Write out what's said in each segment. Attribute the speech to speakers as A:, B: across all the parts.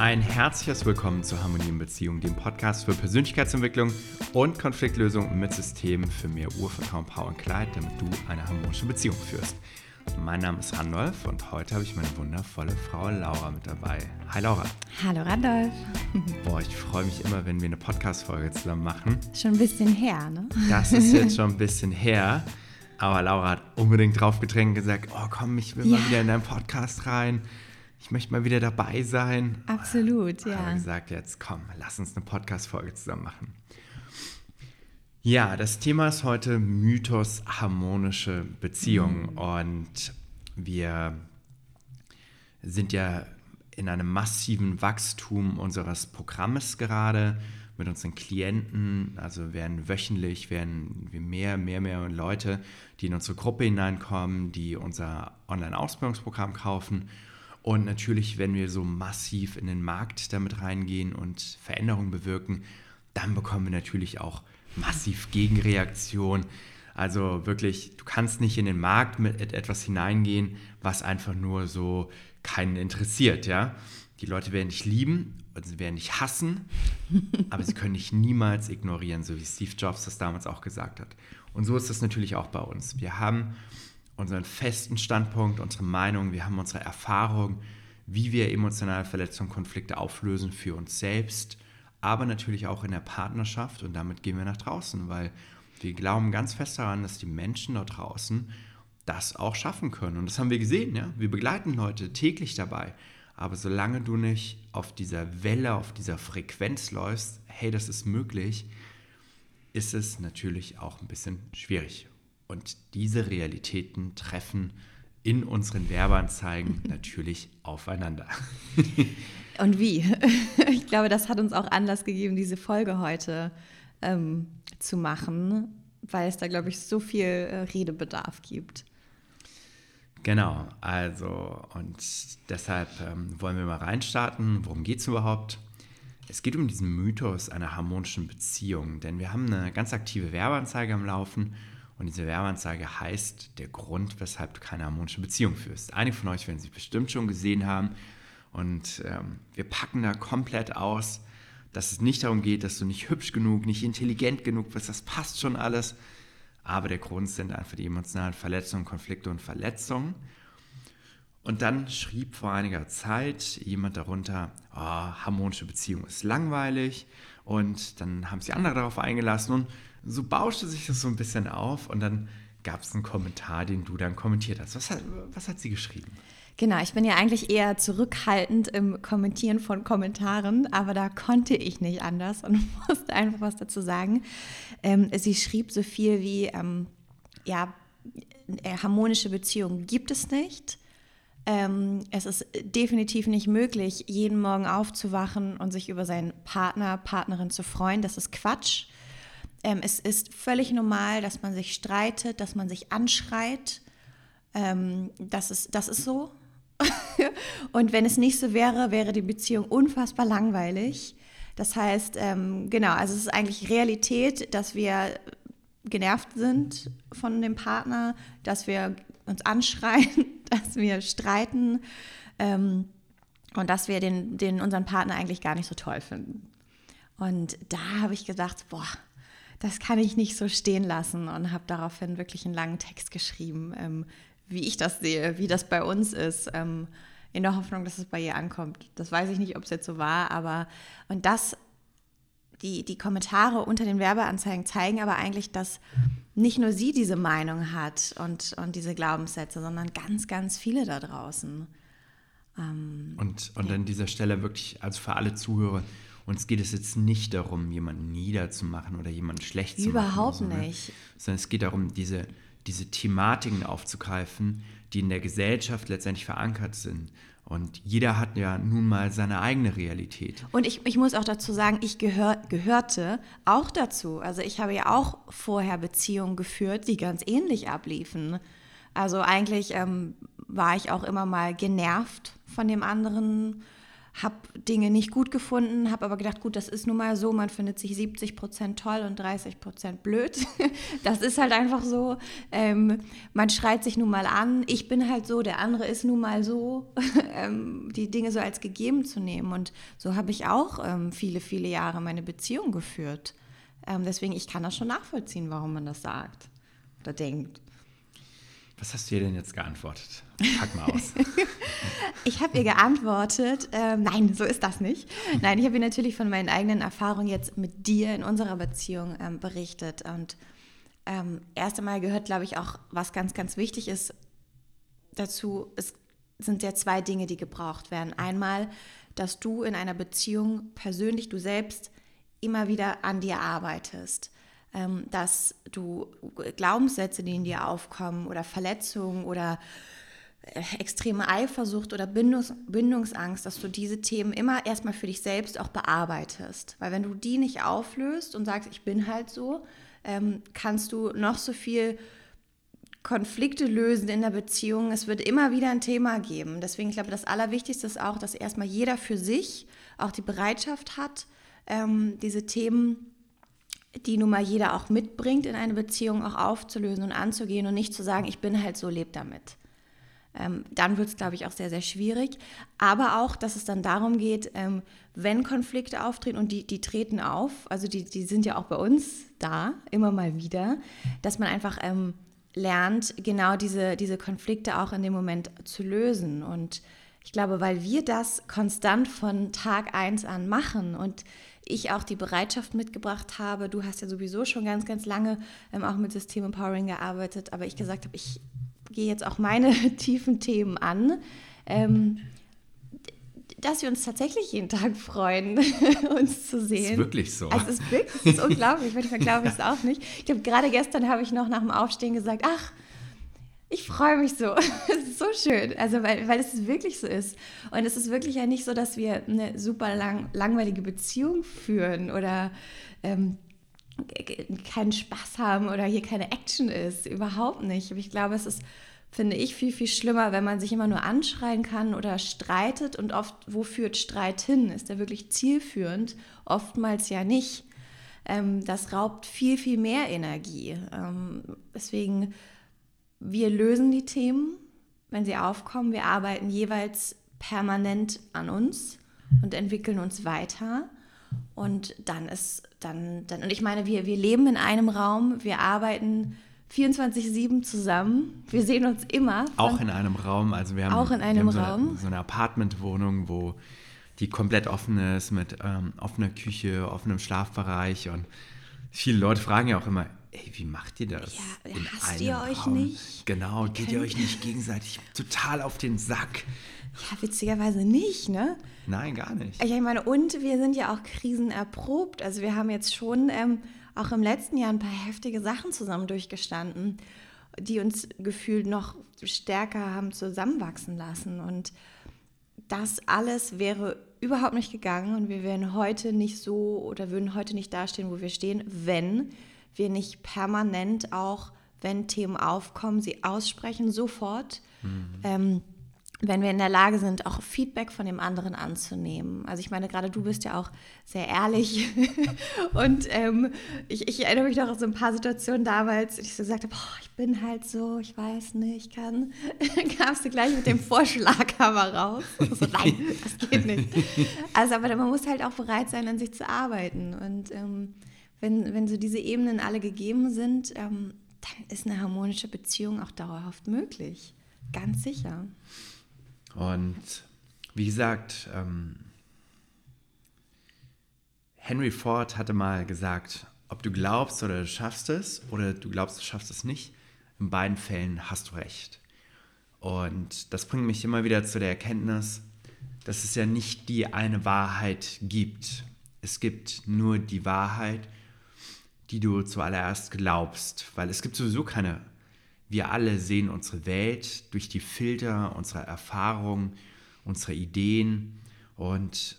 A: ein herzliches Willkommen zu Harmonie in Beziehung, dem Podcast für Persönlichkeitsentwicklung und Konfliktlösung mit Systemen für mehr Urvertrauen, Power und Klarheit, damit du eine harmonische Beziehung führst. Mein Name ist Randolph und heute habe ich meine wundervolle Frau Laura mit dabei. Hi Laura.
B: Hallo Randolph.
A: Boah, ich freue mich immer, wenn wir eine Podcast-Folge zusammen machen.
B: Schon ein bisschen her, ne?
A: Das ist jetzt schon ein bisschen her. Aber Laura hat unbedingt drauf gedrängt und gesagt, oh komm, ich will ja. mal wieder in deinen Podcast rein ich möchte mal wieder dabei sein.
B: Absolut,
A: ja.
B: Habe
A: gesagt, jetzt komm, lass uns eine Podcast-Folge zusammen machen. Ja, das Thema ist heute Mythos harmonische Beziehungen. Mhm. Und wir sind ja in einem massiven Wachstum unseres Programmes gerade mit unseren Klienten. Also werden wöchentlich werden wir mehr, mehr, mehr Leute, die in unsere Gruppe hineinkommen, die unser Online-Ausbildungsprogramm kaufen und natürlich, wenn wir so massiv in den Markt damit reingehen und Veränderungen bewirken, dann bekommen wir natürlich auch massiv Gegenreaktion. Also wirklich, du kannst nicht in den Markt mit etwas hineingehen, was einfach nur so keinen interessiert, ja. Die Leute werden dich lieben und sie werden dich hassen, aber sie können dich niemals ignorieren, so wie Steve Jobs das damals auch gesagt hat. Und so ist es natürlich auch bei uns. Wir haben unseren festen Standpunkt, unsere Meinung, wir haben unsere Erfahrung, wie wir emotionale Verletzungen, Konflikte auflösen für uns selbst, aber natürlich auch in der Partnerschaft und damit gehen wir nach draußen, weil wir glauben ganz fest daran, dass die Menschen dort draußen das auch schaffen können. Und das haben wir gesehen, ja. Wir begleiten Leute täglich dabei. Aber solange du nicht auf dieser Welle, auf dieser Frequenz läufst, hey, das ist möglich, ist es natürlich auch ein bisschen schwierig. Und diese Realitäten treffen in unseren Werbeanzeigen natürlich aufeinander.
B: Und wie? Ich glaube, das hat uns auch Anlass gegeben, diese Folge heute ähm, zu machen, weil es da, glaube ich, so viel äh, Redebedarf gibt.
A: Genau, also und deshalb ähm, wollen wir mal reinstarten. Worum geht es überhaupt? Es geht um diesen Mythos einer harmonischen Beziehung, denn wir haben eine ganz aktive Werbeanzeige am Laufen und diese Werbeanzeige heißt der Grund, weshalb du keine harmonische Beziehung führst. Einige von euch werden sie bestimmt schon gesehen haben. Und ähm, wir packen da komplett aus, dass es nicht darum geht, dass du nicht hübsch genug, nicht intelligent genug bist. Das passt schon alles. Aber der Grund sind einfach die emotionalen Verletzungen, Konflikte und Verletzungen. Und dann schrieb vor einiger Zeit jemand darunter, oh, harmonische Beziehung ist langweilig. Und dann haben sich andere darauf eingelassen und so bauschte sich das so ein bisschen auf und dann gab es einen Kommentar, den du dann kommentiert hast. Was hat, was hat sie geschrieben?
B: Genau, ich bin ja eigentlich eher zurückhaltend im Kommentieren von Kommentaren, aber da konnte ich nicht anders und musste einfach was dazu sagen. Ähm, sie schrieb so viel wie, ähm, ja, äh, harmonische Beziehungen gibt es nicht. Ähm, es ist definitiv nicht möglich, jeden Morgen aufzuwachen und sich über seinen Partner, Partnerin zu freuen. Das ist Quatsch. Ähm, es ist völlig normal, dass man sich streitet, dass man sich anschreit. Ähm, das, ist, das ist so. und wenn es nicht so wäre, wäre die Beziehung unfassbar langweilig. Das heißt, ähm, genau, also es ist eigentlich Realität, dass wir genervt sind von dem Partner, dass wir uns anschreien, dass wir streiten ähm, und dass wir den, den unseren Partner eigentlich gar nicht so toll finden. Und da habe ich gedacht, boah, das kann ich nicht so stehen lassen und habe daraufhin wirklich einen langen Text geschrieben, ähm, wie ich das sehe, wie das bei uns ist, ähm, in der Hoffnung, dass es bei ihr ankommt. Das weiß ich nicht, ob es jetzt so war, aber und das, die, die Kommentare unter den Werbeanzeigen zeigen aber eigentlich, dass nicht nur sie diese Meinung hat und, und diese Glaubenssätze, sondern ganz, ganz viele da draußen.
A: Ähm, und und ja. an dieser Stelle wirklich, also für alle Zuhörer, uns geht es jetzt nicht darum, jemanden niederzumachen oder jemanden schlecht zu
B: machen. Überhaupt
A: so,
B: ne? nicht.
A: Sondern es geht darum, diese, diese Thematiken aufzugreifen, die in der Gesellschaft letztendlich verankert sind. Und jeder hat ja nun mal seine eigene Realität.
B: Und ich, ich muss auch dazu sagen, ich gehör, gehörte auch dazu. Also ich habe ja auch vorher Beziehungen geführt, die ganz ähnlich abliefen. Also eigentlich ähm, war ich auch immer mal genervt von dem anderen habe Dinge nicht gut gefunden, habe aber gedacht, gut, das ist nun mal so, man findet sich 70 Prozent toll und 30 Prozent blöd. Das ist halt einfach so. Ähm, man schreit sich nun mal an, ich bin halt so, der andere ist nun mal so, ähm, die Dinge so als gegeben zu nehmen. Und so habe ich auch ähm, viele, viele Jahre meine Beziehung geführt. Ähm, deswegen, ich kann das schon nachvollziehen, warum man das sagt oder denkt.
A: Was hast du ihr denn jetzt geantwortet? Pack mal aus.
B: ich habe ihr geantwortet, äh, nein, so ist das nicht. Nein, ich habe ihr natürlich von meinen eigenen Erfahrungen jetzt mit dir in unserer Beziehung ähm, berichtet. Und ähm, erst einmal gehört, glaube ich, auch, was ganz, ganz wichtig ist dazu, es sind ja zwei Dinge, die gebraucht werden. Einmal, dass du in einer Beziehung persönlich, du selbst, immer wieder an dir arbeitest dass du Glaubenssätze, die in dir aufkommen oder Verletzungen oder äh, extreme Eifersucht oder Bindungs Bindungsangst, dass du diese Themen immer erstmal für dich selbst auch bearbeitest. Weil wenn du die nicht auflöst und sagst, ich bin halt so, ähm, kannst du noch so viel Konflikte lösen in der Beziehung. Es wird immer wieder ein Thema geben. Deswegen glaube ich, das Allerwichtigste ist auch, dass erstmal jeder für sich auch die Bereitschaft hat, ähm, diese Themen die nun mal jeder auch mitbringt, in eine Beziehung auch aufzulösen und anzugehen und nicht zu sagen, ich bin halt so, leb damit. Ähm, dann wird es, glaube ich, auch sehr, sehr schwierig. Aber auch, dass es dann darum geht, ähm, wenn Konflikte auftreten und die, die treten auf, also die, die sind ja auch bei uns da, immer mal wieder, dass man einfach ähm, lernt, genau diese, diese Konflikte auch in dem Moment zu lösen. Und ich glaube, weil wir das konstant von Tag 1 an machen und ich auch die Bereitschaft mitgebracht habe. Du hast ja sowieso schon ganz, ganz lange ähm, auch mit System Empowering gearbeitet, aber ich gesagt habe, ich gehe jetzt auch meine tiefen Themen an. Ähm, dass wir uns tatsächlich jeden Tag freuen, uns zu sehen. Das
A: ist wirklich so.
B: Also es ist wirklich, es ist unglaublich. Manchmal glaube ich es auch nicht. Ich glaube, gerade gestern habe ich noch nach dem Aufstehen gesagt, ach, ich freue mich so. Es ist so schön. Also, weil, weil es wirklich so ist. Und es ist wirklich ja nicht so, dass wir eine super lang, langweilige Beziehung führen oder ähm, keinen Spaß haben oder hier keine Action ist. Überhaupt nicht. Aber ich glaube, es ist, finde ich, viel, viel schlimmer, wenn man sich immer nur anschreien kann oder streitet. Und oft, wo führt Streit hin? Ist der wirklich zielführend? Oftmals ja nicht. Ähm, das raubt viel, viel mehr Energie. Ähm, deswegen wir lösen die Themen, wenn sie aufkommen. Wir arbeiten jeweils permanent an uns und entwickeln uns weiter. Und dann ist dann, dann und ich meine, wir, wir leben in einem Raum, wir arbeiten 24-7 zusammen. Wir sehen uns immer.
A: Auch in einem Raum. Also wir haben,
B: auch in einem
A: so
B: Raum.
A: Eine, so eine Apartmentwohnung, wo die komplett offen ist, mit ähm, offener Küche, offenem Schlafbereich. Und viele Leute fragen ja auch immer, ey, wie macht ihr das?
B: Ja, hasst ihr euch
A: Raum?
B: nicht?
A: Genau, geht ihr euch nicht gegenseitig total auf den Sack?
B: Ja, witzigerweise nicht, ne?
A: Nein, gar nicht.
B: Ich meine, und wir sind ja auch krisenerprobt. Also wir haben jetzt schon ähm, auch im letzten Jahr ein paar heftige Sachen zusammen durchgestanden, die uns gefühlt noch stärker haben zusammenwachsen lassen. Und das alles wäre überhaupt nicht gegangen und wir wären heute nicht so oder würden heute nicht dastehen, wo wir stehen, wenn wir nicht permanent auch, wenn Themen aufkommen, sie aussprechen sofort. Mhm. Ähm, wenn wir in der Lage sind, auch Feedback von dem anderen anzunehmen. Also ich meine, gerade du bist ja auch sehr ehrlich und ähm, ich, ich, erinnere mich noch an so ein paar Situationen damals, ich so gesagt habe, oh, ich bin halt so, ich weiß nicht, ich kann, dann kamst du gleich mit dem Vorschlaghammer raus. So, nein, das geht nicht. Also aber man muss halt auch bereit sein, an sich zu arbeiten und ähm, wenn, wenn so diese Ebenen alle gegeben sind, ähm, dann ist eine harmonische Beziehung auch dauerhaft möglich. Ganz sicher.
A: Und wie gesagt, ähm, Henry Ford hatte mal gesagt, ob du glaubst oder du schaffst es oder du glaubst, du schaffst es nicht, in beiden Fällen hast du recht. Und das bringt mich immer wieder zu der Erkenntnis, dass es ja nicht die eine Wahrheit gibt. Es gibt nur die Wahrheit die du zuallererst glaubst, weil es gibt sowieso keine. Wir alle sehen unsere Welt durch die Filter unserer Erfahrungen, unserer Ideen und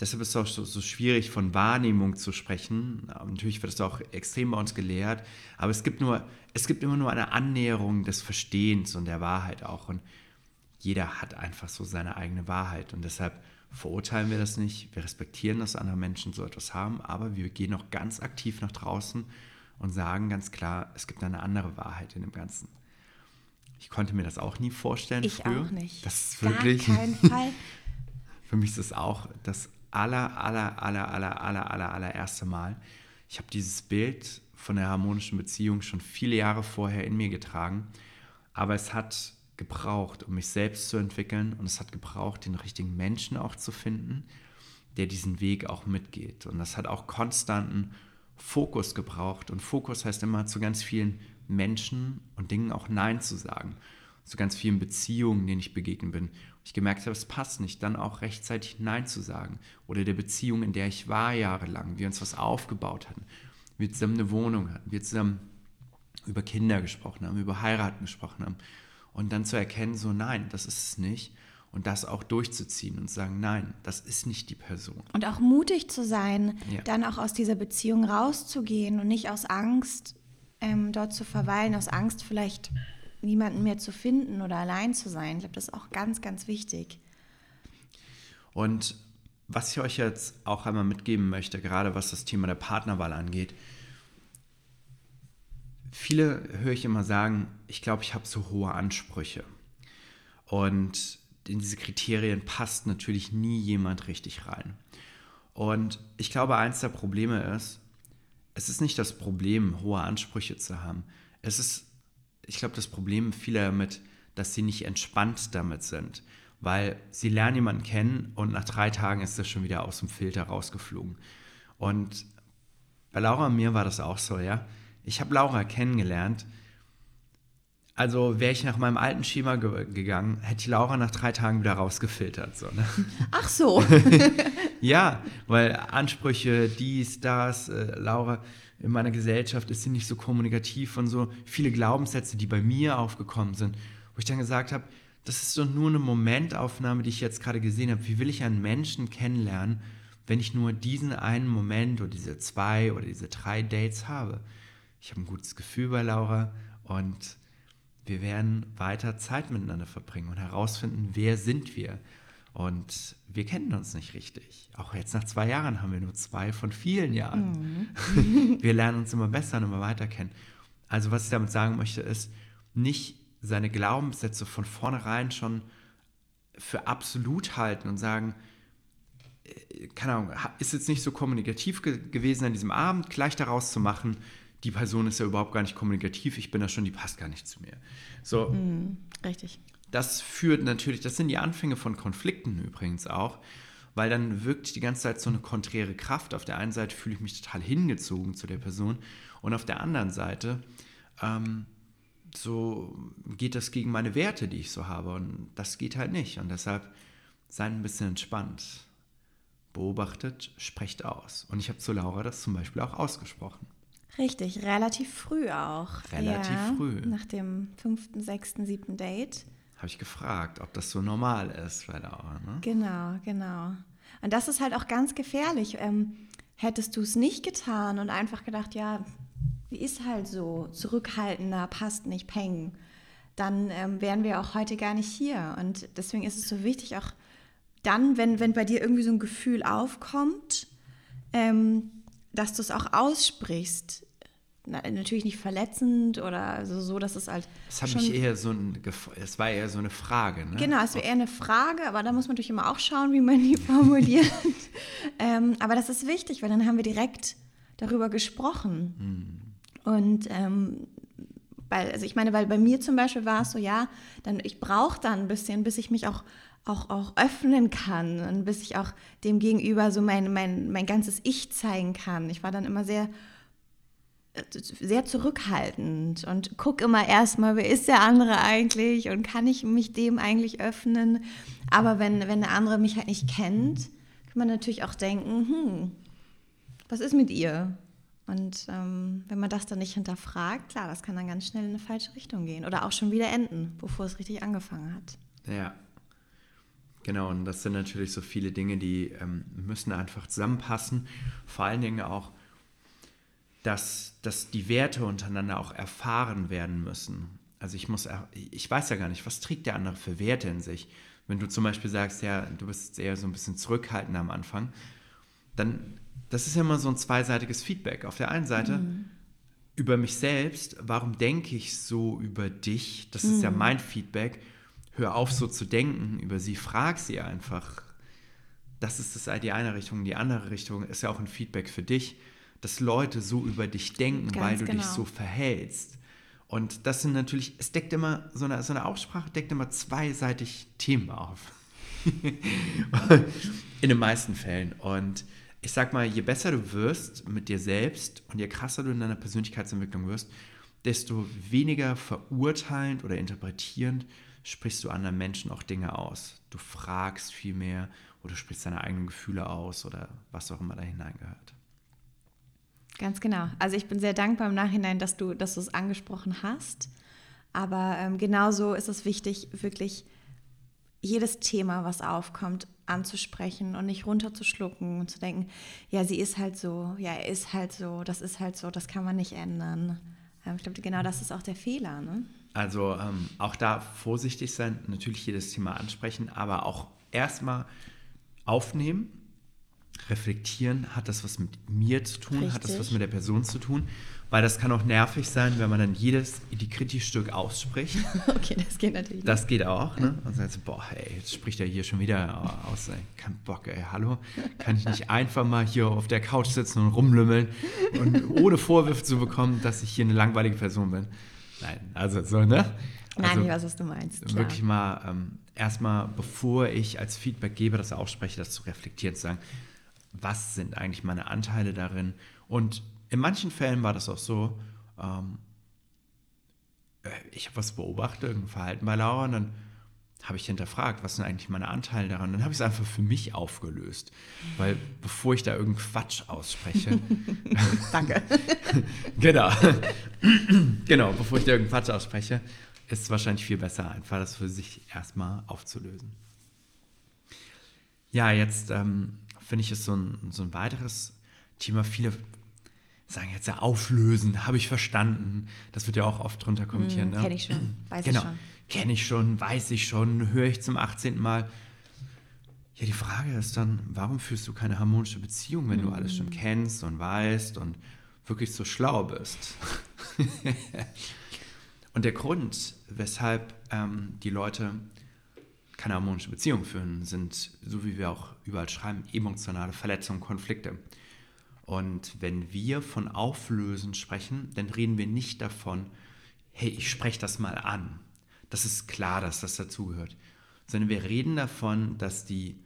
A: deshalb ist es auch so, so, schwierig von Wahrnehmung zu sprechen. Natürlich wird es auch extrem bei uns gelehrt, aber es gibt nur, es gibt immer nur eine Annäherung des Verstehens und der Wahrheit auch und jeder hat einfach so seine eigene Wahrheit und deshalb verurteilen wir das nicht. Wir respektieren, dass andere Menschen so etwas haben, aber wir gehen auch ganz aktiv nach draußen und sagen ganz klar, es gibt eine andere Wahrheit in dem Ganzen. Ich konnte mir das auch nie vorstellen
B: ich
A: früher.
B: auch nicht.
A: Das ist wirklich.
B: Gar keinen Fall.
A: Für mich ist es auch das aller, aller, aller, aller, aller, aller, allererste Mal. Ich habe dieses Bild von der harmonischen Beziehung schon viele Jahre vorher in mir getragen, aber es hat gebraucht, um mich selbst zu entwickeln und es hat gebraucht, den richtigen Menschen auch zu finden, der diesen Weg auch mitgeht. Und das hat auch konstanten Fokus gebraucht. Und Fokus heißt immer zu ganz vielen Menschen und Dingen auch Nein zu sagen. Zu ganz vielen Beziehungen, denen ich begegnet bin. Ich gemerkt habe, es passt nicht, dann auch rechtzeitig Nein zu sagen. Oder der Beziehung, in der ich war jahrelang, wir uns was aufgebaut hatten. Wir zusammen eine Wohnung hatten, wir zusammen über Kinder gesprochen haben, über Heiraten gesprochen haben. Und dann zu erkennen, so nein, das ist es nicht und das auch durchzuziehen und sagen, nein, das ist nicht die Person.
B: Und auch mutig zu sein,
A: Ja.
B: dann auch aus dieser Beziehung rauszugehen und nicht aus Angst ähm, dort zu verweilen, aus Angst vielleicht niemanden mehr zu finden oder allein zu sein. Ich glaube, das ist auch ganz, ganz wichtig.
A: Und was ich euch jetzt auch einmal mitgeben möchte, gerade was das Thema der Partnerwahl angeht, viele höre ich immer sagen, ich glaube, ich habe zu hohe Ansprüche. Und in diese Kriterien passt natürlich nie jemand richtig rein. Und ich glaube, eins der Probleme ist, es ist nicht das Problem, hohe Ansprüche zu haben. Es ist, ich glaube, das Problem vieler damit, dass sie nicht entspannt damit sind. Weil sie lernen jemanden kennen und nach drei Tagen ist das schon wieder aus dem Filter rausgeflogen. Und bei Laura und mir war das auch so, ja. Ich habe Laura kennengelernt. Also wäre ich nach meinem alten Schema ge gegangen, hätte ich Laura nach drei Tagen wieder rausgefiltert. So, ne?
B: Ach so.
A: Ja, weil Ansprüche, dies, das, äh, Laura, in meiner Gesellschaft ist sie nicht so kommunikativ und so viele Glaubenssätze, die bei mir aufgekommen sind, wo ich dann gesagt habe, das ist doch nur eine Momentaufnahme, die ich jetzt gerade gesehen habe. Wie will ich einen Menschen kennenlernen, wenn ich nur diesen einen Moment oder diese zwei oder diese drei Dates habe? Ich habe ein gutes Gefühl bei Laura und wir werden weiter Zeit miteinander verbringen und herausfinden, wer sind wir. Und wir kennen uns nicht richtig. Auch jetzt nach zwei Jahren haben wir nur zwei von vielen Jahren. wir lernen uns immer besser und immer weiter kennen. Also was ich damit sagen möchte, ist, nicht seine Glaubenssätze von vornherein schon für absolut halten und sagen, äh, keine Ahnung, ist jetzt nicht so kommunikativ ge gewesen an diesem Abend, gleich daraus zu machen, die Person ist ja überhaupt gar nicht kommunikativ, ich bin da schon, die passt gar nicht zu mir. So,
B: Richtig.
A: das führt natürlich, das sind die Anfänge von Konflikten übrigens auch, weil dann wirkt die ganze Zeit so eine konträre Kraft. Auf der einen Seite fühle ich mich total hingezogen zu der Person und auf der anderen Seite ähm, so geht das gegen meine Werte, die ich so habe und das geht halt nicht und deshalb seid ein bisschen entspannt. Beobachtet, sprecht aus. Und ich habe zu Laura das zum Beispiel auch ausgesprochen.
B: Richtig, relativ früh auch.
A: Relativ
B: ja,
A: früh.
B: Nach dem fünften, sechsten, siebten Date.
A: Habe ich gefragt, ob das so normal ist bei Laura. Ne?
B: Genau, genau. Und das ist halt auch ganz gefährlich. Ähm, hättest du es nicht getan und einfach gedacht, ja, wie ist halt so, zurückhaltender, passt nicht, peng, dann ähm, wären wir auch heute gar nicht hier. Und deswegen ist es so wichtig, auch dann, wenn, wenn bei dir irgendwie so ein Gefühl aufkommt, ähm, dass du es auch aussprichst. Na, natürlich nicht verletzend oder so, so dass es halt.
A: Es hat mich eher so ein, es war eher so eine Frage. Ne?
B: Genau, es wäre eher eine Frage, aber da muss man natürlich immer auch schauen, wie man die formuliert. ähm, aber das ist wichtig, weil dann haben wir direkt darüber gesprochen. Und ähm, weil, also ich meine, weil bei mir zum Beispiel war es so, ja, dann ich brauche dann ein bisschen, bis ich mich auch, auch, auch öffnen kann und bis ich auch dem Gegenüber so mein, mein, mein ganzes Ich zeigen kann. Ich war dann immer sehr sehr zurückhaltend und guck immer erstmal, wer ist der andere eigentlich und kann ich mich dem eigentlich öffnen. Aber wenn, wenn der andere mich halt nicht kennt, kann man natürlich auch denken, hm, was ist mit ihr? Und ähm, wenn man das dann nicht hinterfragt, klar, das kann dann ganz schnell in eine falsche Richtung gehen oder auch schon wieder enden, bevor es richtig angefangen hat.
A: Ja. Genau, und das sind natürlich so viele Dinge, die ähm, müssen einfach zusammenpassen. Vor allen Dingen auch, dass, dass die Werte untereinander auch erfahren werden müssen. Also ich muss, ich weiß ja gar nicht, was trägt der andere für Werte in sich. Wenn du zum Beispiel sagst, ja, du bist eher so ein bisschen zurückhaltend am Anfang, dann, das ist ja immer so ein zweiseitiges Feedback. Auf der einen Seite mhm. über mich selbst, warum denke ich so über dich? Das mhm. ist ja mhm. mein Feedback. Hör auf, so zu denken über sie, frag sie einfach. Das ist das, die eine Richtung. Die andere Richtung ist ja auch ein Feedback für dich, dass Leute so über dich denken, Ganz weil du genau. dich so verhältst. Und das sind natürlich, es deckt immer, so eine, so eine Aussprache deckt immer zweiseitig Themen auf. In den meisten Fällen. Und ich sag mal, je besser du wirst mit dir selbst und je krasser du in deiner Persönlichkeitsentwicklung wirst, desto weniger verurteilend oder interpretierend sprichst du anderen Menschen auch Dinge aus. Du fragst viel mehr oder sprichst deine eigenen Gefühle aus oder was auch immer da hineingehört.
B: Ganz genau. Also ich bin sehr dankbar im Nachhinein, dass du, dass du es angesprochen hast. Aber ähm, genauso ist es wichtig, wirklich jedes Thema, was aufkommt, anzusprechen und nicht runterzuschlucken und zu denken, ja, sie ist halt so, ja, er ist halt so, das ist halt so, das kann man nicht ändern. Ähm, ich glaube, genau das ist auch der Fehler. Ne?
A: Also ähm, auch da vorsichtig sein, natürlich jedes Thema ansprechen, aber auch erstmal aufnehmen reflektieren, hat das was mit mir zu tun, Richtig. hat das was mit der Person zu tun, weil das kann auch nervig sein, wenn man dann jedes die Stück ausspricht.
B: okay, das geht natürlich.
A: Nicht. Das geht auch, ne? Und sagt so, boah, ey, jetzt spricht er hier schon wieder aus, ey, kein Bock, ey, hallo, kann ich nicht einfach mal hier auf der Couch sitzen und rumlümmeln und ohne Vorwürfe zu bekommen, dass ich hier eine langweilige Person bin. Nein, also so, ne?
B: Nein, also, ich weiß, was du meinst.
A: Klar. Wirklich mal ähm, erstmal, bevor ich als Feedback gebe, das ausspreche, das zu reflektieren, zu sagen, was sind eigentlich meine Anteile darin. Und in manchen Fällen war das auch so, ähm, äh, ich habe was beobachtet, irgendein Verhalten bei Laura und dann habe ich hinterfragt, was sind eigentlich meine Anteile daran. Dann habe ich es einfach für mich aufgelöst. Weil bevor ich da irgendeinen Quatsch ausspreche.
B: Danke.
A: genau. genau, bevor ich da irgendeinen Quatsch ausspreche, ist es wahrscheinlich viel besser, einfach das für sich erstmal aufzulösen. Ja, jetzt ähm, finde ich, ist so ein, so ein weiteres Thema. Viele sagen jetzt ja auflösen, habe ich verstanden. Das wird ja auch oft drunter kommentieren. Mm,
B: ne? Kenne ich schon, weiß
A: genau.
B: ich schon.
A: Kenne ich schon, weiß ich schon, höre ich zum 18. Mal. Ja, die Frage ist dann, warum führst du keine harmonische Beziehung, wenn mm. du alles schon kennst und weißt und wirklich so schlau bist? und der Grund, weshalb ähm, die Leute keine harmonische Beziehung führen, sind, so wie wir auch überall schreiben, emotionale Verletzungen, Konflikte. Und wenn wir von Auflösen sprechen, dann reden wir nicht davon, hey, ich spreche das mal an. Das ist klar, dass das dazugehört. Sondern wir reden davon, dass die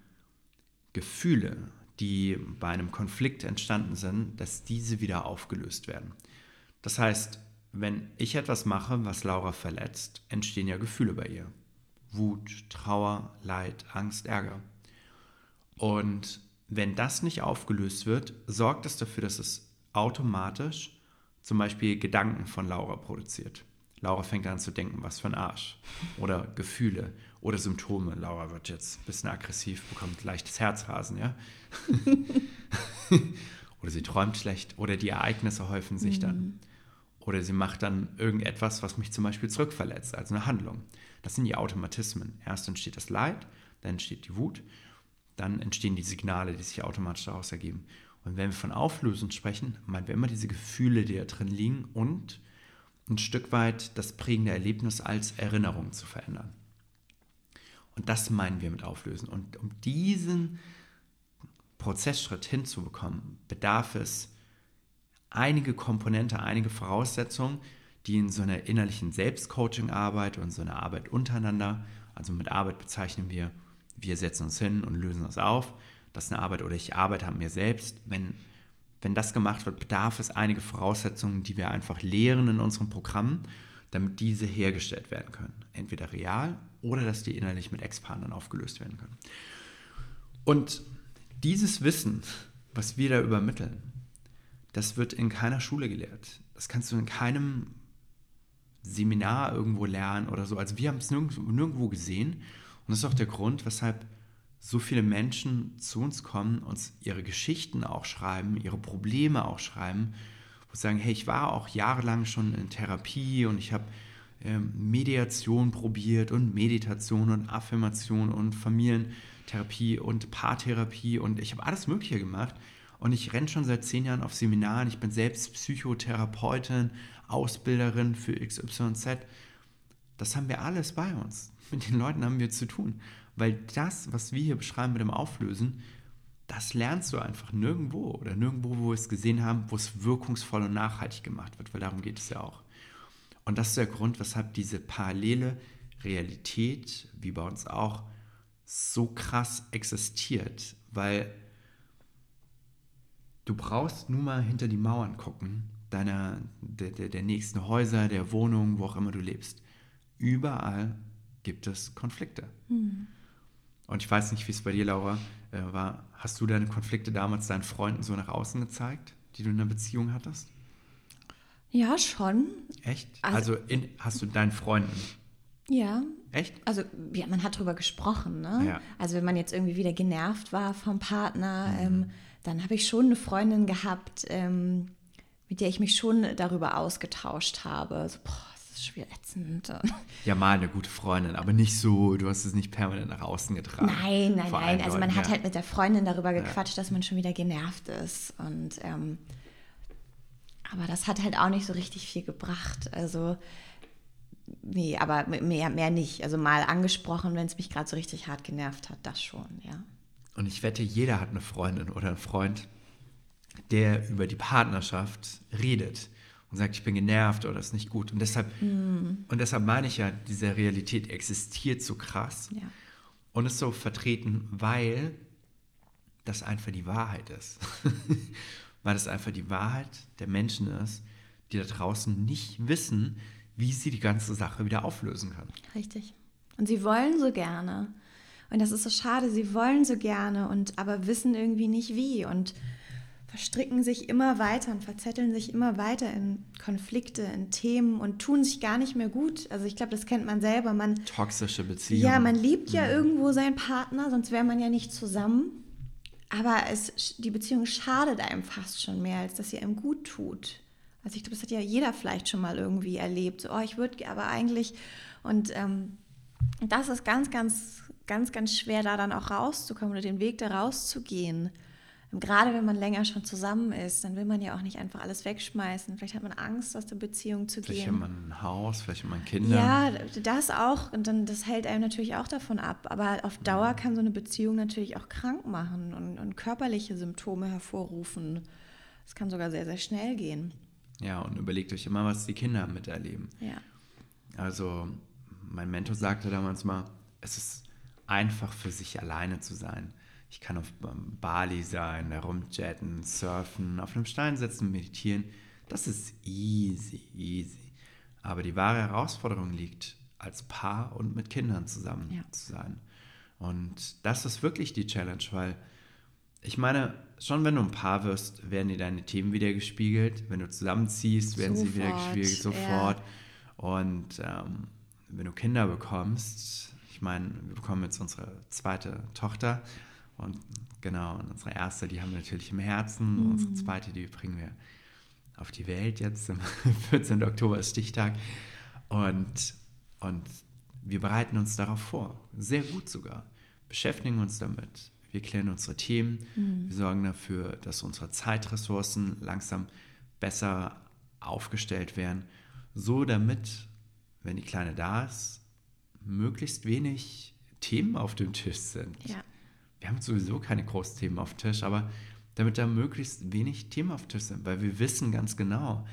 A: Gefühle, die bei einem Konflikt entstanden sind, dass diese wieder aufgelöst werden. Das heißt, wenn ich etwas mache, was Laura verletzt, entstehen ja Gefühle bei ihr. Wut, Trauer, Leid, Angst, Ärger. Und wenn das nicht aufgelöst wird, sorgt es dafür, dass es automatisch zum Beispiel Gedanken von Laura produziert. Laura fängt an zu denken, was für ein Arsch. Oder Gefühle oder Symptome. Laura wird jetzt ein bisschen aggressiv, bekommt leichtes Herzrasen, ja. oder sie träumt schlecht oder die Ereignisse häufen sich mhm. dann. Oder sie macht dann irgendetwas, was mich zum Beispiel zurückverletzt, also eine Handlung. Das sind die Automatismen. Erst entsteht das Leid, dann entsteht die Wut, dann entstehen die Signale, die sich automatisch daraus ergeben. Und wenn wir von Auflösen sprechen, meinen wir immer diese Gefühle, die da drin liegen und ein Stück weit das prägende Erlebnis als Erinnerung zu verändern. Und das meinen wir mit Auflösen. Und um diesen Prozessschritt hinzubekommen, bedarf es einige Komponente, einige Voraussetzungen, die in so einer innerlichen Selbstcoaching-Arbeit und so einer Arbeit untereinander, also mit Arbeit bezeichnen wir, wir setzen uns hin und lösen das auf. Das ist eine Arbeit oder ich arbeite an mir selbst. Wenn, wenn das gemacht wird, bedarf es einige Voraussetzungen, die wir einfach lehren in unserem Programm, damit diese hergestellt werden können. Entweder real oder dass die innerlich mit Ex-Partnern aufgelöst werden können. Und dieses Wissen, was wir da übermitteln, das wird in keiner Schule gelehrt. Das kannst du in keinem Seminar irgendwo lernen oder so. Also wir haben es nirgendwo, nirgendwo gesehen. Und das ist auch der Grund, weshalb so viele Menschen zu uns kommen, uns ihre Geschichten auch schreiben, ihre Probleme auch schreiben, wo sie sagen, hey, ich war auch jahrelang schon in Therapie und ich habe ähm, Mediation probiert und Meditation und Affirmation und Familientherapie und Paartherapie und ich habe alles Mögliche gemacht. Und ich renne schon seit zehn Jahren auf Seminaren. Ich bin selbst Psychotherapeutin, Ausbilderin für XYZ. Das haben wir alles bei uns. Mit den Leuten haben wir zu tun. Weil das, was wir hier beschreiben mit dem Auflösen, das lernst du einfach nirgendwo oder nirgendwo, wo wir es gesehen haben, wo es wirkungsvoll und nachhaltig gemacht wird, weil darum geht es ja auch. Und das ist der Grund, weshalb diese parallele Realität, wie bei uns auch, so krass existiert, weil du brauchst nur mal hinter die Mauern gucken, deiner, der, der, der nächsten Häuser, der Wohnung, wo auch immer du lebst. Überall gibt es Konflikte. Mhm. Und ich weiß nicht, wie es bei dir, Laura, äh, war. Hast du deine Konflikte damals deinen Freunden so nach außen gezeigt, die du in einer Beziehung hattest?
B: Ja, schon.
A: Echt? Also, also in, hast du deinen Freunden?
B: Ja.
A: Echt?
B: Also, ja, man hat darüber gesprochen, ne? Ja. Also, wenn man jetzt irgendwie wieder genervt war vom Partner, mhm. ähm, dann habe ich schon eine Freundin gehabt, ähm, mit der ich mich schon darüber ausgetauscht habe. So, boah, das ist schwer ätzend.
A: Ja, mal eine gute Freundin, aber nicht so, du hast es nicht permanent nach außen getragen.
B: Nein, nein, nein. Also man ja. hat halt mit der Freundin darüber gequatscht, ja. dass man schon wieder genervt ist. Und ähm, aber das hat halt auch nicht so richtig viel gebracht. Also nee, aber mehr, mehr nicht. Also mal angesprochen, wenn es mich gerade so richtig hart genervt hat, das schon, ja.
A: Und ich wette, jeder hat eine Freundin oder einen Freund, der über die Partnerschaft redet und sagt, ich bin genervt oder ist nicht gut. Und deshalb, mm. und deshalb meine ich ja, diese Realität existiert so krass ja. und ist so vertreten, weil das einfach die Wahrheit ist. weil das einfach die Wahrheit der Menschen ist, die da draußen nicht wissen, wie sie die ganze Sache wieder auflösen können.
B: Richtig. Und sie wollen so gerne. Und das ist so schade, sie wollen so gerne und aber wissen irgendwie nicht wie und verstricken sich immer weiter und verzetteln sich immer weiter in Konflikte, in Themen und tun sich gar nicht mehr gut. Also ich glaube, das kennt man selber. Man,
A: Toxische Beziehungen.
B: Ja, man liebt ja mhm. irgendwo seinen Partner, sonst wäre man ja nicht zusammen. Aber es, die Beziehung schadet einem fast schon mehr, als dass sie einem gut tut. Also ich glaube, das hat ja jeder vielleicht schon mal irgendwie erlebt. So, oh, ich würde aber eigentlich und ähm, das ist ganz, ganz ganz, ganz schwer, da dann auch rauszukommen oder den Weg da rauszugehen. Und gerade wenn man länger schon zusammen ist, dann will man ja auch nicht einfach alles wegschmeißen. Vielleicht hat man Angst, aus der Beziehung zu
A: vielleicht
B: gehen.
A: Vielleicht hat man ein Haus, vielleicht hat man Kinder.
B: Ja, das auch. Und dann, das hält einem natürlich auch davon ab. Aber auf Dauer kann so eine Beziehung natürlich auch krank machen und, und körperliche Symptome hervorrufen. Das kann sogar sehr, sehr schnell gehen.
A: Ja, und überlegt euch immer, was die Kinder miterleben.
B: Ja.
A: Also, mein Mentor sagte damals mal, es ist einfach für sich alleine zu sein. Ich kann auf Bali sein, herumchatten, surfen, auf einem Stein sitzen, meditieren. Das ist easy, easy. Aber die wahre Herausforderung liegt, als Paar und mit Kindern zusammen ja. zu sein. Und das ist wirklich die Challenge, weil ich meine, schon wenn du ein Paar wirst, werden dir deine Themen wieder gespiegelt. Wenn du zusammenziehst, werden sofort, sie wieder gespiegelt, sofort. Ja. Und ähm, wenn du Kinder bekommst, ich meine, wir bekommen jetzt unsere zweite Tochter und genau, und unsere erste, die haben wir natürlich im Herzen. Mhm. Unsere zweite, die bringen wir auf die Welt jetzt. Am 14. Oktober ist Stichtag. Und, und wir bereiten uns darauf vor. Sehr gut sogar. Beschäftigen uns damit. Wir klären unsere Themen. Mhm. Wir sorgen dafür, dass unsere Zeitressourcen langsam besser aufgestellt werden. So damit, wenn die Kleine da ist, möglichst wenig Themen auf dem Tisch sind.
B: Ja.
A: Wir haben sowieso keine großen Themen auf Tisch, aber damit da möglichst wenig Themen auf Tisch sind, weil wir wissen ganz genau,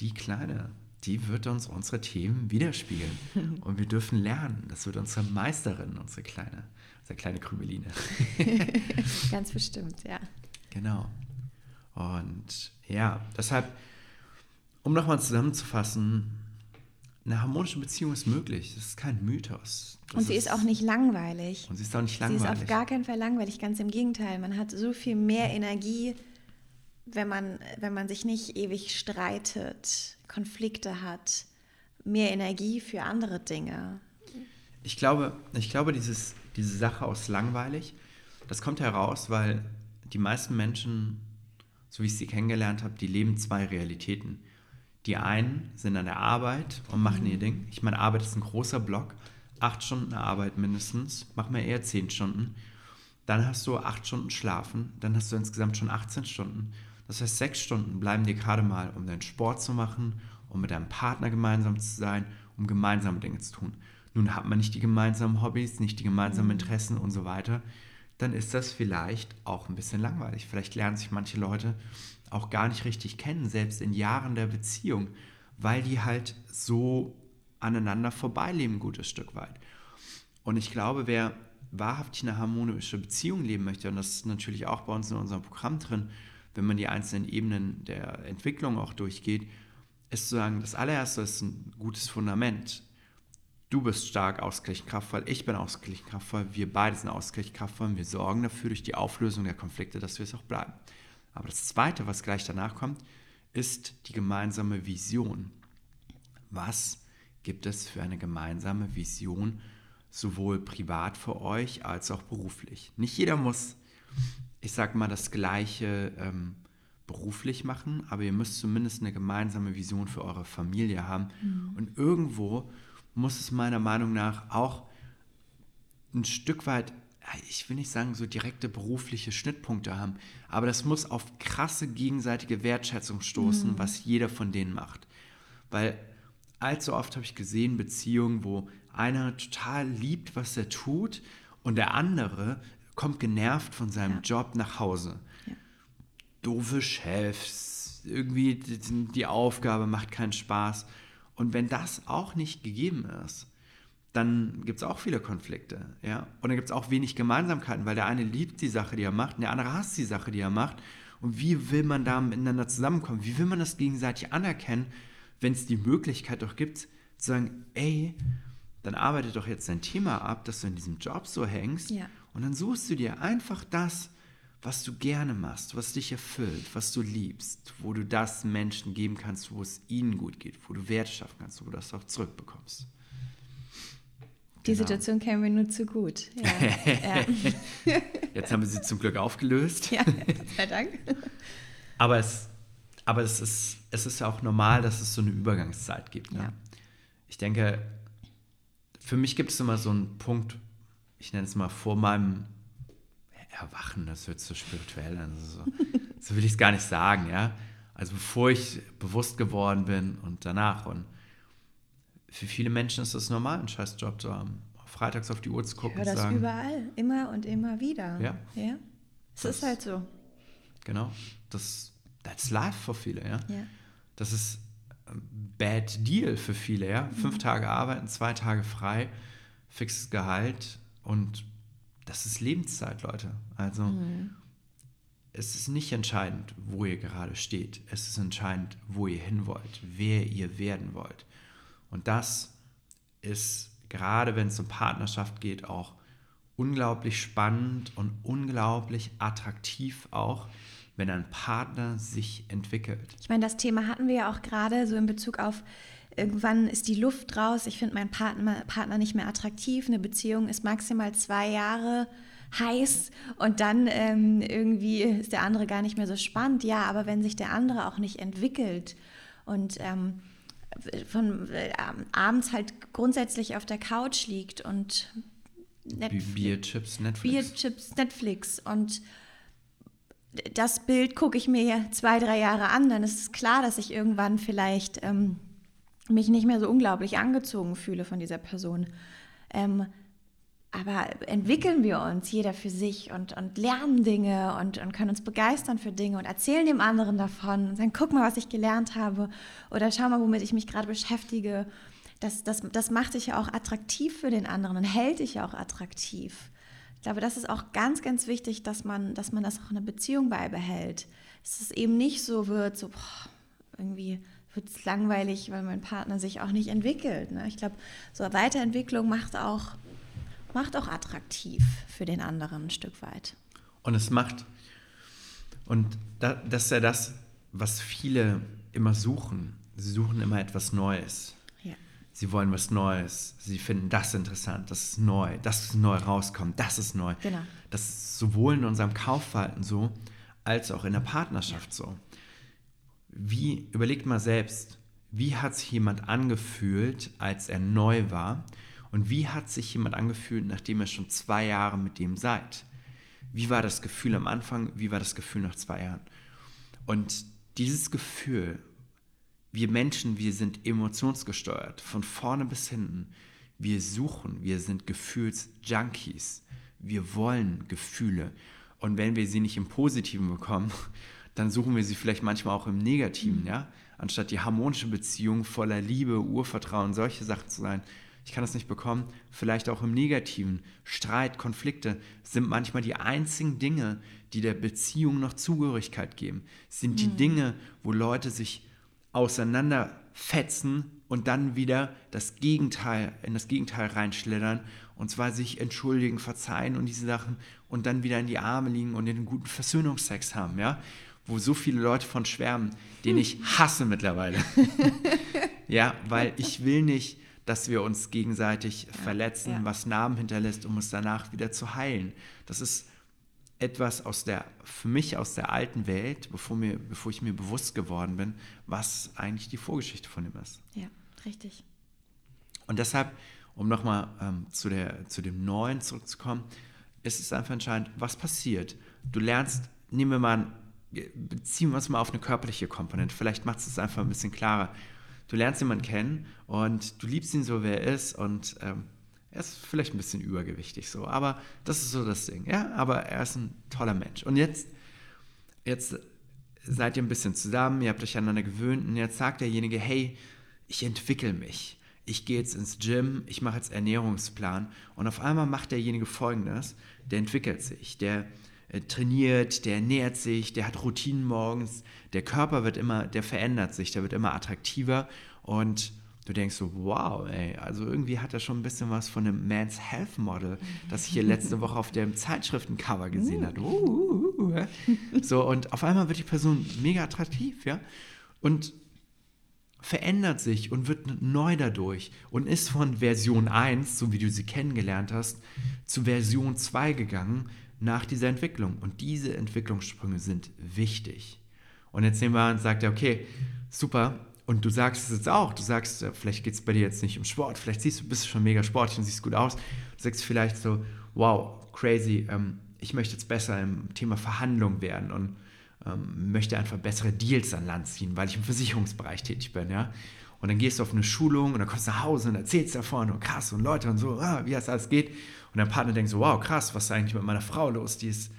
A: die Kleine, die wird uns unsere Themen widerspiegeln. Und wir dürfen lernen. Das wird unsere Meisterin, unsere kleine, unsere kleine Krümeline.
B: ganz bestimmt, ja.
A: Genau. Und ja, deshalb, um nochmal zusammenzufassen, eine harmonische Beziehung ist möglich. Das ist kein Mythos.
B: Das und sie ist, ist, auch nicht langweilig.
A: Und sie ist auch nicht langweilig.
B: Sie ist auf gar keinen Fall langweilig, ganz im Gegenteil. Man hat so viel mehr Energie, wenn man, wenn man sich nicht ewig streitet, Konflikte hat, mehr Energie für andere Dinge.
A: Ich glaube, ich glaube dieses, diese Sache aus langweilig, das kommt heraus, weil die meisten Menschen, so wie ich sie kennengelernt habe, die leben zwei Realitäten Die einen sind an der Arbeit und machen ihr Ding. Ich meine, Arbeit ist ein großer Block. Acht Stunden Arbeit mindestens. Mach mal eher zehn Stunden. Dann hast du acht Stunden Schlafen. Dann hast du insgesamt schon 18 Stunden. Das heißt, sechs Stunden bleiben dir gerade mal, um deinen Sport zu machen, um mit deinem Partner gemeinsam zu sein, um gemeinsame Dinge zu tun. Nun hat man nicht die gemeinsamen Hobbys, nicht die gemeinsamen Interessen und so weiter. Dann ist das vielleicht auch ein bisschen langweilig. Vielleicht lernen sich manche Leute auch gar nicht richtig kennen, selbst in Jahren der Beziehung, weil die halt so aneinander vorbeileben, ein gutes Stück weit. Und ich glaube, wer wahrhaftig eine harmonische Beziehung leben möchte, und das ist natürlich auch bei uns in unserem Programm drin, wenn man die einzelnen Ebenen der Entwicklung auch durchgeht, ist zu sagen, das allererste ist ein gutes Fundament. Du bist stark, ausgeglichen, kraftvoll, ich bin ausgeglichen, kraftvoll, wir beide sind ausgeglichen, kraftvoll und wir sorgen dafür durch die Auflösung der Konflikte, dass wir es auch bleiben. Aber das Zweite, was gleich danach kommt, ist die gemeinsame Vision. Was gibt es für eine gemeinsame Vision, sowohl privat für euch als auch beruflich? Nicht jeder muss, ich sage mal, das Gleiche ähm, beruflich machen, aber ihr müsst zumindest eine gemeinsame Vision für eure Familie haben. Mhm. Und irgendwo muss es meiner Meinung nach auch ein Stück weit ich will nicht sagen, so direkte berufliche Schnittpunkte haben, aber das muss auf krasse gegenseitige Wertschätzung stoßen, mhm. was jeder von denen macht. Weil allzu oft habe ich gesehen Beziehungen, wo einer total liebt, was er tut und der andere kommt genervt von seinem ja. Job nach Hause. Ja. Doofe Chefs, irgendwie die, die Aufgabe macht keinen Spaß. Und wenn das auch nicht gegeben ist, dann gibt es auch viele Konflikte. Ja? Und dann gibt es auch wenig Gemeinsamkeiten, weil der eine liebt die Sache, die er macht, und der andere hasst die Sache, die er macht. Und wie will man da miteinander zusammenkommen? Wie will man das gegenseitig anerkennen, wenn es die Möglichkeit doch gibt, zu sagen, ey, dann arbeite doch jetzt dein Thema ab, dass du in diesem Job so hängst. Ja. Und dann suchst du dir einfach das, was du gerne machst, was dich erfüllt, was du liebst, wo du das Menschen geben kannst, wo es ihnen gut geht, wo du Werte schaffen kannst, wo du das auch zurückbekommst.
B: Die genau. Situation kennen wir nur zu gut. Ja.
A: ja. Jetzt haben wir sie zum Glück aufgelöst.
B: Ja, sei Dank.
A: Aber es, aber es ist, es ist ja auch normal, dass es so eine Übergangszeit gibt. Ne? Ja. Ich denke, für mich gibt es immer so einen Punkt, ich nenne es mal vor meinem Erwachen, das wird so spirituell an. Also so, so will ich es gar nicht sagen, ja. Also bevor ich bewusst geworden bin und danach. Und für viele Menschen ist es normal, einen scheiß Job zu haben. Freitags auf die Uhr zu gucken.
B: Ich höre das sagen, überall, immer und immer wieder.
A: Ja.
B: ja? Es ist halt so.
A: Genau. Das, that's life für viele, ja.
B: ja.
A: Das ist bad deal für viele, ja. Mhm. Fünf Tage arbeiten, zwei Tage frei, fixes Gehalt und das ist Lebenszeit, Leute. Also mhm. es ist nicht entscheidend, wo ihr gerade steht. Es ist entscheidend, wo ihr hin wollt, wer ihr werden wollt. Und das ist gerade, wenn es um Partnerschaft geht, auch unglaublich spannend und unglaublich attraktiv auch, wenn ein Partner sich entwickelt.
B: Ich meine, das Thema hatten wir ja auch gerade so in Bezug auf, irgendwann ist die Luft raus, ich finde meinen Partner, Partner nicht mehr attraktiv, eine Beziehung ist maximal zwei Jahre heiß und dann ähm, irgendwie ist der andere gar nicht mehr so spannend. Ja, aber wenn sich der andere auch nicht entwickelt und ähm, von äh, abends halt grundsätzlich auf der Couch liegt und
A: Netflix, Bierchips, Netflix.
B: Bierchips, Netflix und das Bild gucke ich mir zwei, drei Jahre an, dann ist es klar, dass ich irgendwann vielleicht ähm, mich nicht mehr so unglaublich angezogen fühle von dieser Person. Ähm, aber entwickeln wir uns, jeder für sich und, und lernen Dinge und, und können uns begeistern für Dinge und erzählen dem anderen davon und sagen, guck mal, was ich gelernt habe oder schau mal, womit ich mich gerade beschäftige. Das, das, das macht dich ja auch attraktiv für den anderen und hält dich ja auch attraktiv. Ich glaube, das ist auch ganz, ganz wichtig, dass man, dass man das auch in einer Beziehung beibehält. Dass es eben nicht so wird, so boah, irgendwie wird es langweilig, weil mein Partner sich auch nicht entwickelt. Ne? Ich glaube, so Weiterentwicklung macht auch macht auch attraktiv für den anderen ein Stück weit.
A: Und es macht, und das ist ja das, was viele immer suchen. Sie suchen immer etwas Neues.
B: Ja.
A: Sie wollen was Neues. Sie finden das interessant, das ist neu, das ist neu rauskommt, das ist neu.
B: Genau.
A: Das ist sowohl in unserem Kaufverhalten so, als auch in der Partnerschaft so. Wie, überlegt mal selbst, wie hat sich jemand angefühlt, als er neu war? Und wie hat sich jemand angefühlt, nachdem ihr schon zwei Jahre mit dem seid? Wie war das Gefühl am Anfang? Wie war das Gefühl nach zwei Jahren? Und dieses Gefühl, wir Menschen, wir sind emotionsgesteuert, von vorne bis hinten. Wir suchen, wir sind Gefühlsjunkies. Wir wollen Gefühle. Und wenn wir sie nicht im Positiven bekommen, dann suchen wir sie vielleicht manchmal auch im Negativen, mhm. ja? Anstatt die harmonische Beziehung voller Liebe, Urvertrauen, solche Sachen zu sein. Ich kann das nicht bekommen, vielleicht auch im Negativen. Streit, Konflikte sind manchmal die einzigen Dinge, die der Beziehung noch Zugehörigkeit geben. Sind die mhm. Dinge, wo Leute sich auseinanderfetzen und dann wieder das Gegenteil, in das Gegenteil reinschlittern und zwar sich entschuldigen, verzeihen und diese Sachen und dann wieder in die Arme liegen und den guten Versöhnungsex haben, ja, wo so viele Leute von schwärmen, den ich hasse mittlerweile. ja, weil ich will nicht, dass wir uns gegenseitig ja, verletzen, ja. was Narben hinterlässt, um uns danach wieder zu heilen. Das ist etwas aus der, für mich aus der alten Welt, bevor, mir, bevor ich mir bewusst geworden bin, was eigentlich die Vorgeschichte von ihm ist.
B: Ja, richtig.
A: Und deshalb, um nochmal ähm, zu, zu dem Neuen zurückzukommen, ist es einfach entscheidend, was passiert. Du lernst, nehmen wir mal, beziehen wir uns mal auf eine körperliche Komponente, vielleicht macht es es einfach ein bisschen klarer. Du lernst jemanden kennen und du liebst ihn so, wer er ist und ähm, er ist vielleicht ein bisschen übergewichtig so, aber das ist so das Ding. Ja, aber er ist ein toller Mensch. Und jetzt, jetzt seid ihr ein bisschen zusammen, ihr habt euch aneinander gewöhnt und jetzt sagt derjenige, hey, ich entwickle mich. Ich gehe jetzt ins Gym, ich mache jetzt Ernährungsplan und auf einmal macht derjenige folgendes, der entwickelt sich, der trainiert, der ernährt sich, der hat Routinen morgens, der Körper wird immer, der verändert sich, der wird immer attraktiver. Und du denkst so, wow, ey, also irgendwie hat er schon ein bisschen was von einem Man's Health Model, das ich hier letzte Woche auf dem Zeitschriftencover gesehen habe. Uh, uh, uh, so, und auf einmal wird die Person mega attraktiv, ja, und verändert sich und wird neu dadurch und ist von Version 1, so wie du sie kennengelernt hast, zu Version 2 gegangen nach dieser Entwicklung. Und diese Entwicklungssprünge sind wichtig. Und jetzt nehmen wir an und sagt okay, super, und du sagst es jetzt auch, du sagst, äh, vielleicht geht es bei dir jetzt nicht um Sport, vielleicht siehst du, bist du schon mega sportlich und siehst gut aus. Du sagst vielleicht so, wow, crazy, ähm, ich möchte jetzt besser im Thema Verhandlung werden und ähm, möchte einfach bessere Deals an Land ziehen, weil ich im Versicherungsbereich tätig bin, ja. Und dann gehst du auf eine Schulung und dann kommst du nach Hause und erzählst davon und krass und Leute und so, ah, wie das alles geht. Und dein Partner denkt so, wow, krass, was ist eigentlich mit meiner Frau los? Die ist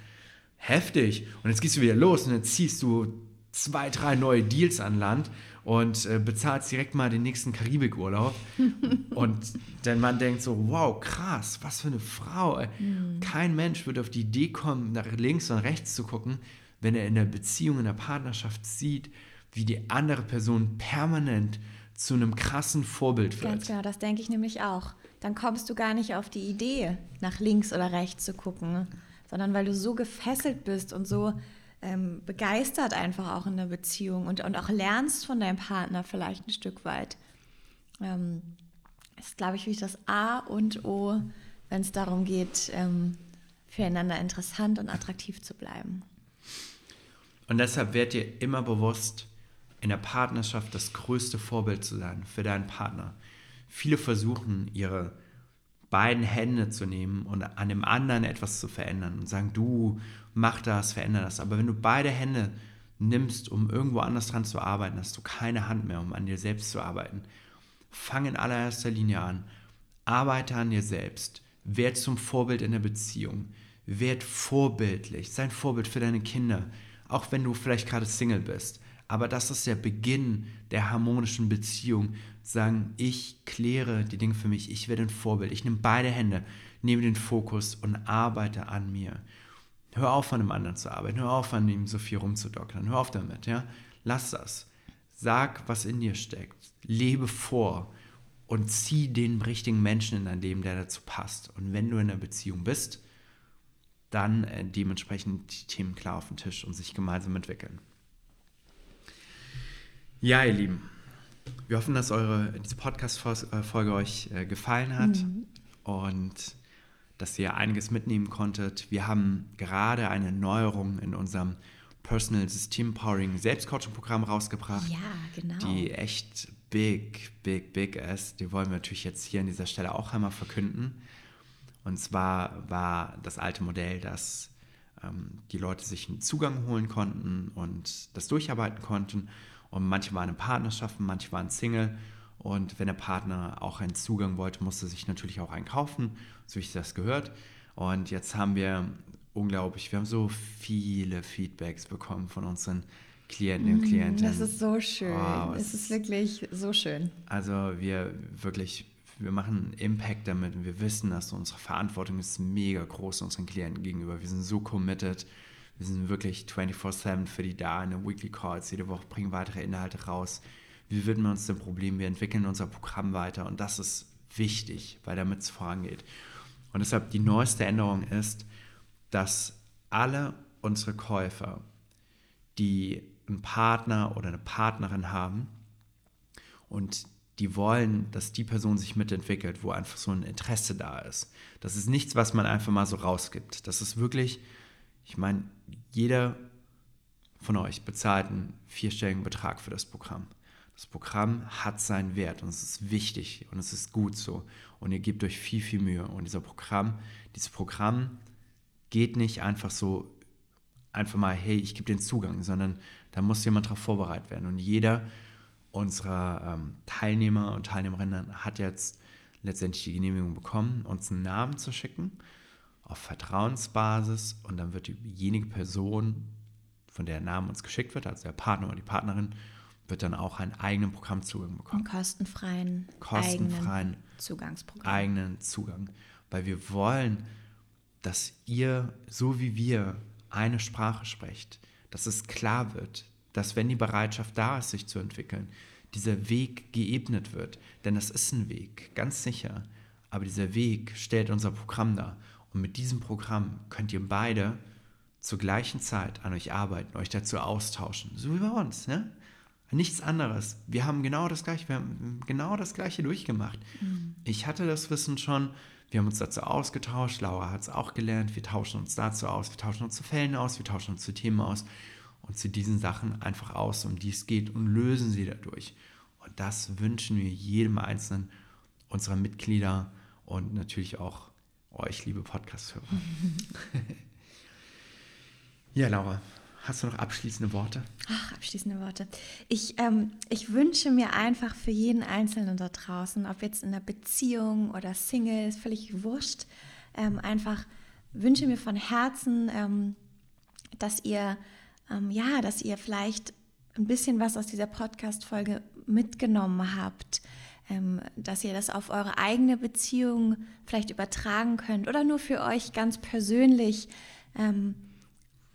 A: heftig. Und jetzt gehst du wieder los und dann ziehst du zwei, drei neue Deals an Land und äh, bezahlst direkt mal den nächsten Karibikurlaub. und der Mann denkt so, wow, krass, was für eine Frau. Mhm. Kein Mensch würde auf die Idee kommen, nach links und rechts zu gucken, wenn er in der Beziehung, in der Partnerschaft sieht, wie die andere Person permanent zu einem krassen Vorbild wird.
B: Ganz genau, das denke ich nämlich auch. Dann kommst du gar nicht auf die Idee, nach links oder rechts zu gucken, sondern weil du so gefesselt bist und so ähm, begeistert einfach auch in der Beziehung und, und auch lernst von deinem Partner vielleicht ein Stück weit. Ähm, ist, glaube ich, wie das A und O, wenn es darum geht, ähm, füreinander interessant und attraktiv zu bleiben.
A: Und deshalb wird dir immer bewusst, in der Partnerschaft das größte Vorbild zu sein für deinen Partner. Viele versuchen, ihre beiden Hände zu nehmen und an dem anderen etwas zu verändern und sagen, du mach das, veränder das. Aber wenn du beide Hände nimmst, um irgendwo anders dran zu arbeiten, hast du keine Hand mehr, um an dir selbst zu arbeiten. Fang in allererster Linie an. Arbeite an dir selbst. Werd zum Vorbild in der Beziehung. Werd vorbildlich. Sei ein Vorbild für deine Kinder. Auch wenn du vielleicht gerade Single bist. Aber das ist der Beginn der harmonischen Beziehung. Sagen, ich kläre die Dinge für mich. Ich werde ein Vorbild. Ich nehme beide Hände, nehme den Fokus und arbeite an mir. Hör auf, an einem anderen zu arbeiten. Hör auf, an ihm so viel rumzudockern. Hör auf damit, ja. Lass das. Sag, was in dir steckt. Lebe vor und zieh den richtigen Menschen in dein Leben, der dazu passt. Und wenn du in einer Beziehung bist, dann äh, dementsprechend die Themen klar auf den Tisch und sich gemeinsam entwickeln. Ja, ihr Lieben, wir hoffen, dass eure, diese Podcast-Folge euch äh, gefallen hat. Mhm. Und dass ihr einiges mitnehmen konntet. Wir haben gerade eine Neuerung in unserem Personal System Powering Selbstcoaching Programm rausgebracht.
B: Ja, genau.
A: Die echt big, big, big ist, die wollen wir natürlich jetzt hier an dieser Stelle auch einmal verkünden. Und zwar war das alte Modell, dass ähm, die Leute sich einen Zugang holen konnten und das durcharbeiten konnten. Und manche waren in Partnerschaften, manche waren Single. Und wenn der Partner auch einen Zugang wollte, musste sich natürlich auch einen kaufen, so wie ich das gehört. Und jetzt haben wir unglaublich, wir haben so viele Feedbacks bekommen von unseren Klienten und mm, Klientinnen.
B: Das ist so schön. Oh, es ist wirklich so schön.
A: Also wir wirklich, wir machen Impact damit und wir wissen, dass unsere Verantwortung ist mega groß unseren Klienten gegenüber. Wir sind so committed. Wir sind wirklich 24-7 für die da in den Weekly Calls. Jede Woche bringen weitere Inhalte raus. Wie widmen wir uns dem Problem? Wir entwickeln unser Programm weiter und das ist wichtig, weil damit es vorangeht. Und deshalb die neueste Änderung ist, dass alle unsere Käufer, die einen Partner oder eine Partnerin haben und die wollen, dass die Person sich mitentwickelt, wo einfach so ein Interesse da ist. Das ist nichts, was man einfach mal so rausgibt. Das ist wirklich, ich meine, jeder von euch bezahlt einen vierstelligen Betrag für das Programm. Das Programm hat seinen Wert und es ist wichtig und es ist gut so. Und ihr gebt euch viel, viel Mühe. Und dieser Programm, dieses Programm geht nicht einfach so, einfach mal, hey, ich gebe den Zugang, sondern da muss jemand darauf vorbereitet werden. Und jeder unserer ähm, Teilnehmer und Teilnehmerinnen hat jetzt letztendlich die Genehmigung bekommen, uns einen Namen zu schicken auf Vertrauensbasis und dann wird diejenige Person, von der der Name uns geschickt wird, also der Partner oder die Partnerin, wird dann auch einen eigenen Programmzugang bekommen.
B: Einen kostenfreien,
A: kostenfreien
B: eigenen Zugangsprogramm.
A: Eigenen Zugang. Weil wir wollen, dass ihr, so wie wir, eine Sprache sprecht dass es klar wird, dass wenn die Bereitschaft da ist, sich zu entwickeln, dieser Weg geebnet wird. Denn es ist ein Weg, ganz sicher. Aber dieser Weg stellt unser Programm dar. Und mit diesem Programm könnt ihr beide zur gleichen Zeit an euch arbeiten, euch dazu austauschen. So wie bei uns. Ne? Nichts anderes. Wir haben genau das Gleiche, wir haben genau das Gleiche durchgemacht. Mhm. Ich hatte das Wissen schon, wir haben uns dazu ausgetauscht, Laura hat es auch gelernt, wir tauschen uns dazu aus, wir tauschen uns zu Fällen aus, wir tauschen uns zu Themen aus und zu diesen Sachen einfach aus, um die es geht und lösen sie dadurch. Und das wünschen wir jedem einzelnen unserer Mitglieder und natürlich auch euch, liebe Podcast-Hörer. ja, Laura, Hast du noch abschließende Worte?
B: Ach, abschließende Worte. Ich, ähm, ich wünsche mir einfach für jeden Einzelnen da draußen, ob jetzt in einer Beziehung oder Single, ist völlig wurscht, ähm, einfach wünsche mir von Herzen, ähm, dass ihr, ähm, ja, dass ihr vielleicht ein bisschen was aus dieser Podcast-Folge mitgenommen habt, dass ihr das auf eure eigene Beziehung vielleicht übertragen könnt oder nur für euch ganz persönlich ähm,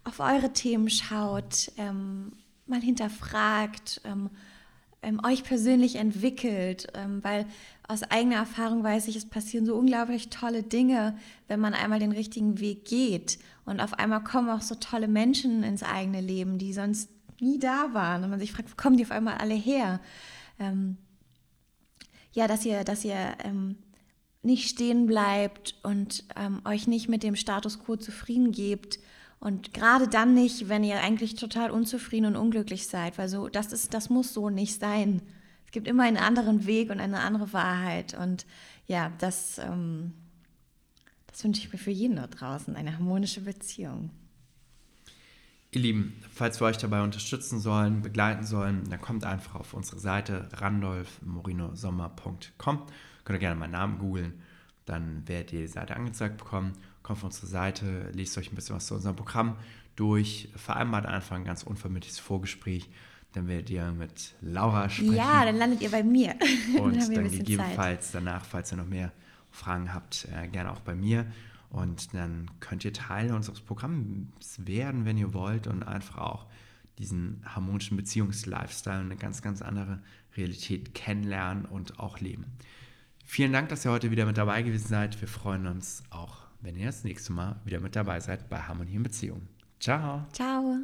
B: auf eure Themen schaut, ähm, mal hinterfragt, ähm, ähm, euch persönlich entwickelt, ähm, weil aus eigener Erfahrung weiß ich, es passieren so unglaublich tolle Dinge, wenn man einmal den richtigen Weg geht. Und auf einmal kommen auch so tolle Menschen ins eigene Leben, die sonst nie da waren. Und man sich fragt, wo kommen die auf einmal alle her? Ähm, ja, dass ihr, dass ihr ähm, nicht stehen bleibt und euch nicht mit dem Status quo zufrieden gebt und gerade dann nicht, wenn ihr eigentlich total unzufrieden und unglücklich seid, weil so, das ist, das muss so nicht sein. Es gibt immer einen anderen Weg und eine andere Wahrheit. Und ja, das, ähm, das wünsche ich mir für jeden da draußen, eine harmonische Beziehung.
A: Ihr Lieben, falls wir euch dabei unterstützen sollen, begleiten sollen, dann kommt einfach auf unsere Seite randolfmorinosommer.com. Könnt ihr gerne meinen Namen googeln, dann werdet ihr die Seite angezeigt bekommen kommt auf unsere Seite, lest euch ein bisschen was zu unserem Programm durch, vereinbart einfach ein ganz unvermittliches Vorgespräch. Dann werdet ihr mit Laura sprechen.
B: Ja, dann landet ihr bei mir.
A: Und dann, dann gegebenenfalls Zeit. danach, falls ihr noch mehr Fragen habt, äh, gerne auch bei mir. Und dann könnt ihr Teil unseres Programms werden, wenn ihr wollt, und einfach auch diesen harmonischen Beziehungslifestyle und eine ganz, ganz andere Realität kennenlernen und auch leben. Vielen Dank, dass ihr heute wieder mit dabei gewesen seid. Wir freuen uns auch wenn ihr das nächste Mal wieder mit dabei seid bei Harmonie in Beziehung. Ciao.
B: Ciao.